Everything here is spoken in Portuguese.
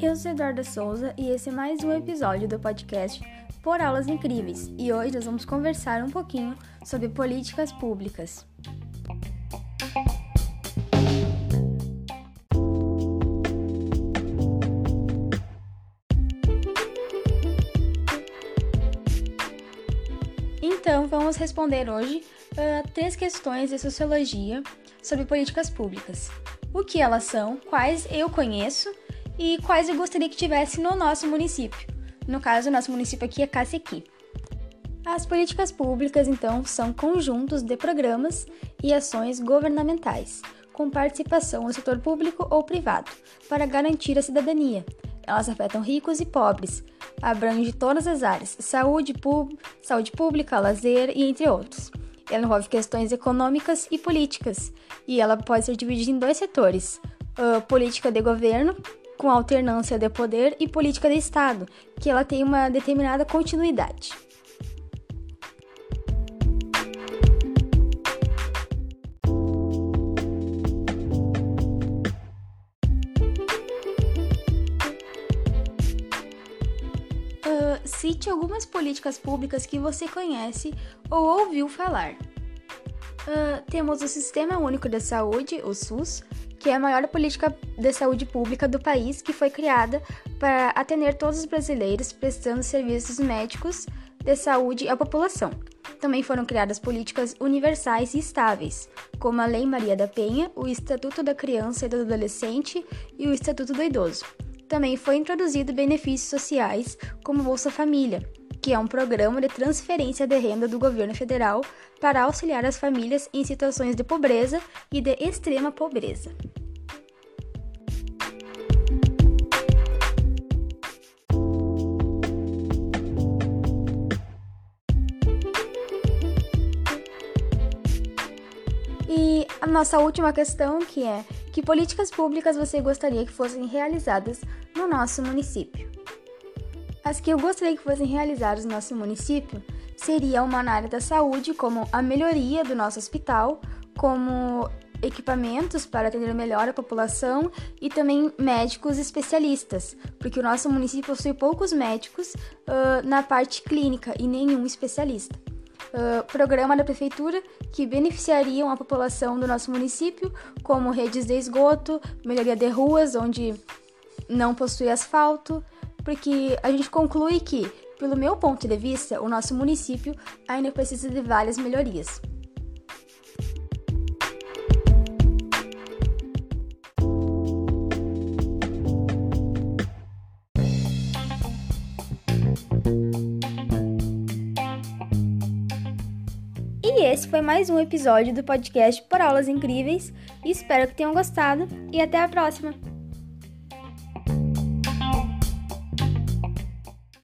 Eu sou Eduarda Souza e esse é mais um episódio do podcast Por Aulas Incríveis. E hoje nós vamos conversar um pouquinho sobre políticas públicas. Então, vamos responder hoje uh, três questões de sociologia sobre políticas públicas. O que elas são, quais eu conheço e quais eu gostaria que tivesse no nosso município. No caso, o nosso município aqui é Cacequi. As políticas públicas, então, são conjuntos de programas e ações governamentais, com participação do setor público ou privado, para garantir a cidadania. Elas afetam ricos e pobres, abrange todas as áreas: saúde, saúde pública, lazer e entre outros. Ela envolve questões econômicas e políticas, e ela pode ser dividida em dois setores: política de governo, com alternância de poder, e política de Estado, que ela tem uma determinada continuidade. Cite algumas políticas públicas que você conhece ou ouviu falar. Uh, temos o Sistema Único de Saúde, o SUS, que é a maior política de saúde pública do país que foi criada para atender todos os brasileiros prestando serviços médicos de saúde à população. Também foram criadas políticas universais e estáveis, como a Lei Maria da Penha, o Estatuto da Criança e do Adolescente e o Estatuto do Idoso. Também foi introduzido benefícios sociais como Bolsa Família, que é um programa de transferência de renda do governo federal para auxiliar as famílias em situações de pobreza e de extrema pobreza. E a nossa última questão, que é: que políticas públicas você gostaria que fossem realizadas no nosso município? As que eu gostaria que fossem realizadas no nosso município seria uma na área da saúde, como a melhoria do nosso hospital, como equipamentos para atender melhor a população e também médicos especialistas, porque o nosso município possui poucos médicos uh, na parte clínica e nenhum especialista. Uh, programa da prefeitura que beneficiariam a população do nosso município, como redes de esgoto, melhoria de ruas onde não possui asfalto, porque a gente conclui que, pelo meu ponto de vista, o nosso município ainda precisa de várias melhorias. E esse foi mais um episódio do podcast Por Aulas Incríveis. Espero que tenham gostado e até a próxima!